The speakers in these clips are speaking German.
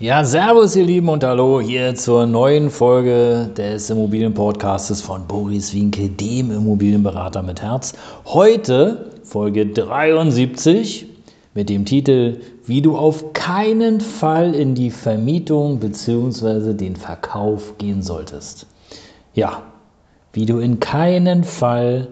Ja, servus ihr Lieben und hallo hier zur neuen Folge des Immobilienpodcasts von Boris Winke, dem Immobilienberater mit Herz. Heute Folge 73 mit dem Titel Wie du auf keinen Fall in die Vermietung bzw. den Verkauf gehen solltest. Ja, wie du in keinen Fall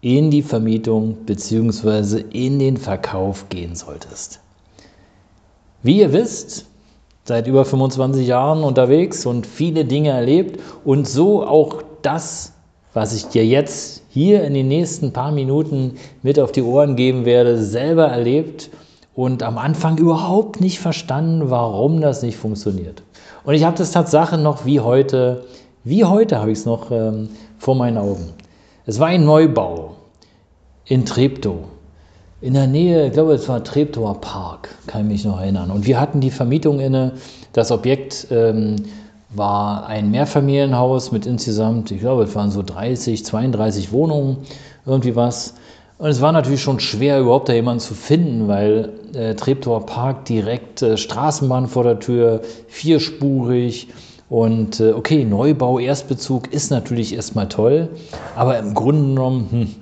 in die Vermietung bzw. in den Verkauf gehen solltest. Wie ihr wisst, seit über 25 Jahren unterwegs und viele Dinge erlebt und so auch das, was ich dir jetzt hier in den nächsten paar Minuten mit auf die Ohren geben werde, selber erlebt und am Anfang überhaupt nicht verstanden, warum das nicht funktioniert. Und ich habe das Tatsache noch wie heute, wie heute habe ich es noch ähm, vor meinen Augen. Es war ein Neubau in Treptow in der Nähe, ich glaube, es war Treptower Park, kann ich mich noch erinnern. Und wir hatten die Vermietung inne. Das Objekt ähm, war ein Mehrfamilienhaus mit insgesamt, ich glaube, es waren so 30, 32 Wohnungen, irgendwie was. Und es war natürlich schon schwer, überhaupt da jemanden zu finden, weil äh, Treptower Park direkt äh, Straßenbahn vor der Tür, vierspurig. Und äh, okay, Neubau, Erstbezug ist natürlich erstmal toll, aber im Grunde genommen hm,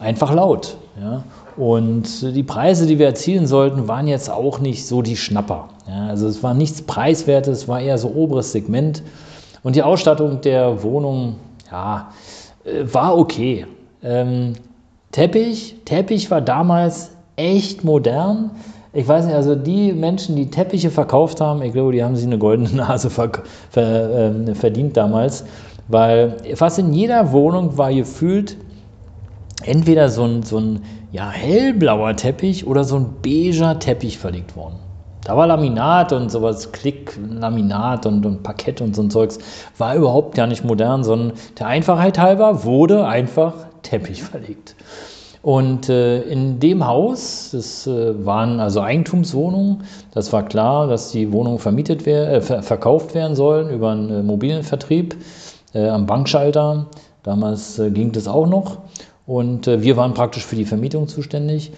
einfach laut. Ja? Und die Preise, die wir erzielen sollten, waren jetzt auch nicht so die Schnapper. Ja, also es war nichts Preiswertes, es war eher so oberes Segment. Und die Ausstattung der Wohnung, ja, äh, war okay. Ähm, Teppich, Teppich war damals echt modern. Ich weiß nicht, also die Menschen, die Teppiche verkauft haben, ich glaube, die haben sich eine goldene Nase ver ver äh, verdient damals, weil fast in jeder Wohnung war gefühlt entweder so ein, so ein ja, hellblauer Teppich oder so ein beiger Teppich verlegt worden. Da war Laminat und sowas, Klick, Laminat und, und Parkett und so ein Zeugs, war überhaupt gar nicht modern, sondern der Einfachheit halber wurde einfach Teppich verlegt. Und äh, in dem Haus, das äh, waren also Eigentumswohnungen, das war klar, dass die Wohnungen vermietet wer äh, ver verkauft werden sollen über einen äh, mobilen Vertrieb äh, am Bankschalter. Damals äh, ging das auch noch. Und äh, wir waren praktisch für die Vermietung zuständig.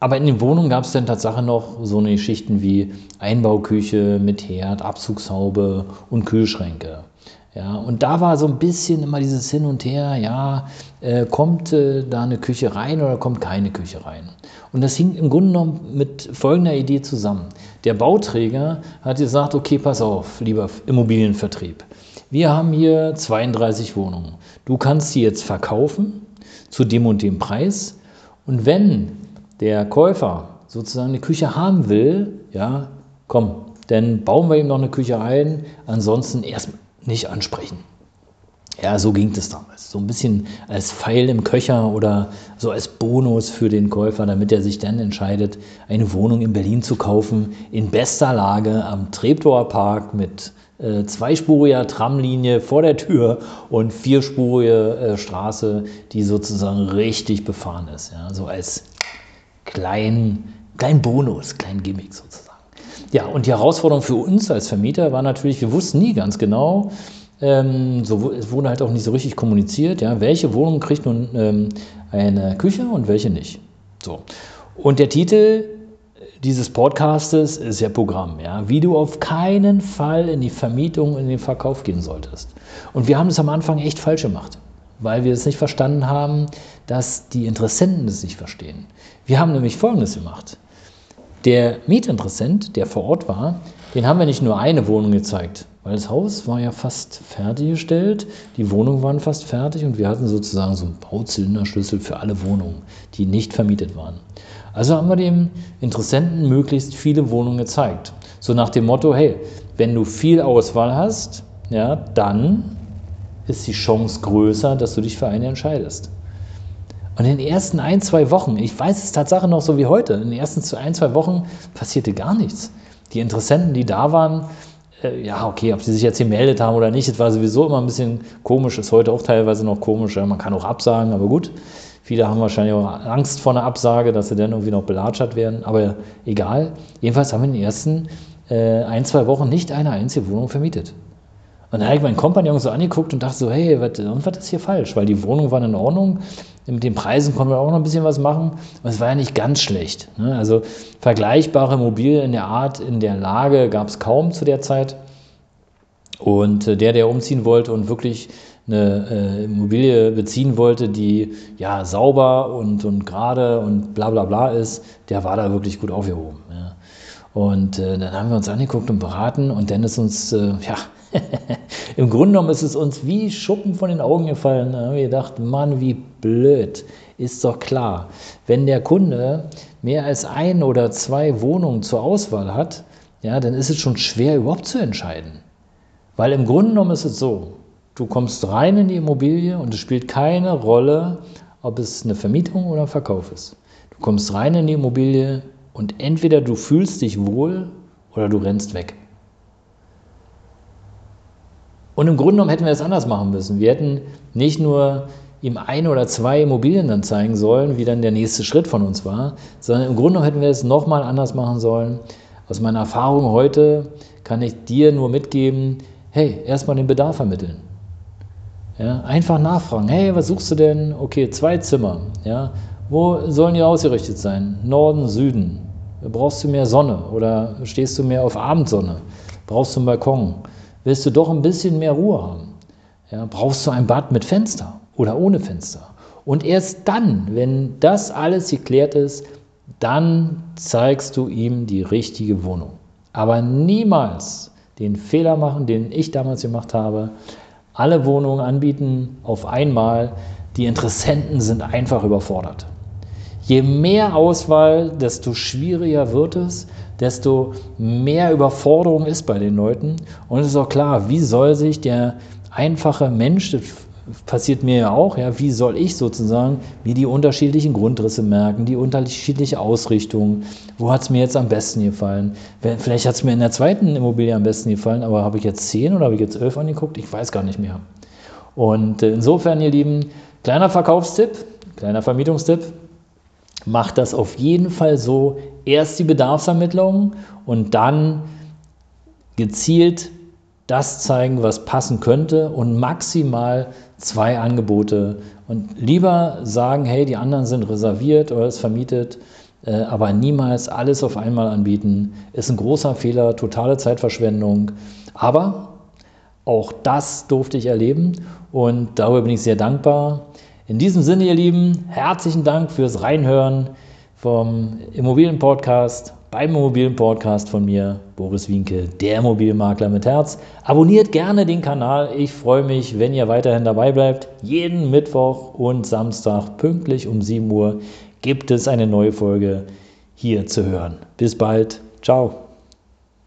Aber in den Wohnungen gab es dann tatsächlich noch so eine Geschichten wie Einbauküche mit Herd, Abzugshaube und Kühlschränke. Ja, und da war so ein bisschen immer dieses Hin und Her, ja, äh, kommt äh, da eine Küche rein oder kommt keine Küche rein? Und das hing im Grunde genommen mit folgender Idee zusammen. Der Bauträger hat gesagt, okay, pass auf, lieber Immobilienvertrieb. Wir haben hier 32 Wohnungen. Du kannst die jetzt verkaufen zu dem und dem Preis. Und wenn der Käufer sozusagen eine Küche haben will, ja, komm, dann bauen wir ihm noch eine Küche ein, ansonsten erst nicht ansprechen. Ja, so ging das damals. So ein bisschen als Pfeil im Köcher oder so als Bonus für den Käufer, damit er sich dann entscheidet, eine Wohnung in Berlin zu kaufen, in bester Lage am Treptower Park mit äh, zweispuriger Tramlinie vor der Tür und vierspurige äh, Straße, die sozusagen richtig befahren ist. Ja? So als kleinen klein Bonus, kleinen Gimmick sozusagen. Ja, und die Herausforderung für uns als Vermieter war natürlich, wir wussten nie ganz genau, ähm, so, es wurde halt auch nicht so richtig kommuniziert, ja, welche Wohnung kriegt nun ähm, eine Küche und welche nicht. So. Und der Titel dieses Podcastes ist ja Programm, ja, wie du auf keinen Fall in die Vermietung, in den Verkauf gehen solltest. Und wir haben es am Anfang echt falsch gemacht, weil wir es nicht verstanden haben, dass die Interessenten es nicht verstehen. Wir haben nämlich Folgendes gemacht. Der Mietinteressent, der vor Ort war, den haben wir nicht nur eine Wohnung gezeigt, weil das Haus war ja fast fertiggestellt, die Wohnungen waren fast fertig und wir hatten sozusagen so einen Bauzylinderschlüssel für alle Wohnungen, die nicht vermietet waren. Also haben wir dem Interessenten möglichst viele Wohnungen gezeigt. So nach dem Motto, hey, wenn du viel Auswahl hast, ja, dann ist die Chance größer, dass du dich für eine entscheidest. Und in den ersten ein, zwei Wochen, ich weiß es Tatsache noch so wie heute, in den ersten ein, zwei Wochen passierte gar nichts. Die Interessenten, die da waren, ja, okay, ob sie sich jetzt gemeldet haben oder nicht, das war sowieso immer ein bisschen komisch, ist heute auch teilweise noch komisch. Man kann auch absagen, aber gut. Viele haben wahrscheinlich auch Angst vor einer Absage, dass sie dann irgendwie noch belatschert werden. Aber egal. Jedenfalls haben wir in den ersten äh, ein, zwei Wochen nicht eine einzige Wohnung vermietet. Und dann habe ich meinen Kompagnon so angeguckt und dachte so, hey, was, und was ist hier falsch? Weil die Wohnungen waren in Ordnung, mit den Preisen konnten wir auch noch ein bisschen was machen. Und es war ja nicht ganz schlecht. Ne? Also vergleichbare Immobilien in der Art, in der Lage gab es kaum zu der Zeit. Und äh, der, der umziehen wollte und wirklich eine äh, Immobilie beziehen wollte, die ja sauber und, und gerade und bla bla bla ist, der war da wirklich gut aufgehoben. Ja. Und äh, dann haben wir uns angeguckt und beraten und dann ist uns, äh, ja, im Grunde genommen ist es uns wie Schuppen von den Augen gefallen. Da haben wir gedacht, Mann, wie blöd. Ist doch klar, wenn der Kunde mehr als ein oder zwei Wohnungen zur Auswahl hat, ja, dann ist es schon schwer überhaupt zu entscheiden. Weil im Grunde genommen ist es so, du kommst rein in die Immobilie und es spielt keine Rolle, ob es eine Vermietung oder ein Verkauf ist. Du kommst rein in die Immobilie und entweder du fühlst dich wohl oder du rennst weg. Und im Grunde genommen hätten wir es anders machen müssen. Wir hätten nicht nur ihm ein oder zwei Immobilien dann zeigen sollen, wie dann der nächste Schritt von uns war, sondern im Grunde genommen hätten wir es nochmal anders machen sollen. Aus meiner Erfahrung heute kann ich dir nur mitgeben, hey, erstmal den Bedarf ermitteln. Ja, einfach nachfragen, hey, was suchst du denn? Okay, zwei Zimmer. Ja, wo sollen die ausgerichtet sein? Norden, Süden. Brauchst du mehr Sonne oder stehst du mehr auf Abendsonne? Brauchst du einen Balkon? Willst du doch ein bisschen mehr Ruhe haben. Ja, brauchst du ein Bad mit Fenster oder ohne Fenster. Und erst dann, wenn das alles geklärt ist, dann zeigst du ihm die richtige Wohnung. Aber niemals den Fehler machen, den ich damals gemacht habe, alle Wohnungen anbieten auf einmal. Die Interessenten sind einfach überfordert. Je mehr Auswahl, desto schwieriger wird es, desto mehr Überforderung ist bei den Leuten. Und es ist auch klar, wie soll sich der einfache Mensch, das passiert mir ja auch, ja, wie soll ich sozusagen mir die unterschiedlichen Grundrisse merken, die unterschiedliche Ausrichtung, wo hat es mir jetzt am besten gefallen? Vielleicht hat es mir in der zweiten Immobilie am besten gefallen, aber habe ich jetzt zehn oder habe ich jetzt elf angeguckt? Ich weiß gar nicht mehr. Und insofern, ihr Lieben, kleiner Verkaufstipp, kleiner Vermietungstipp, macht das auf jeden Fall so, erst die Bedarfsermittlung und dann gezielt das zeigen, was passen könnte und maximal zwei Angebote und lieber sagen, hey, die anderen sind reserviert oder ist vermietet, äh, aber niemals alles auf einmal anbieten, ist ein großer Fehler, totale Zeitverschwendung. Aber auch das durfte ich erleben und darüber bin ich sehr dankbar. In diesem Sinne, ihr Lieben, herzlichen Dank fürs Reinhören vom Immobilienpodcast, beim Immobilienpodcast von mir, Boris Winke, der Immobilienmakler mit Herz. Abonniert gerne den Kanal. Ich freue mich, wenn ihr weiterhin dabei bleibt. Jeden Mittwoch und Samstag pünktlich um 7 Uhr gibt es eine neue Folge hier zu hören. Bis bald. Ciao.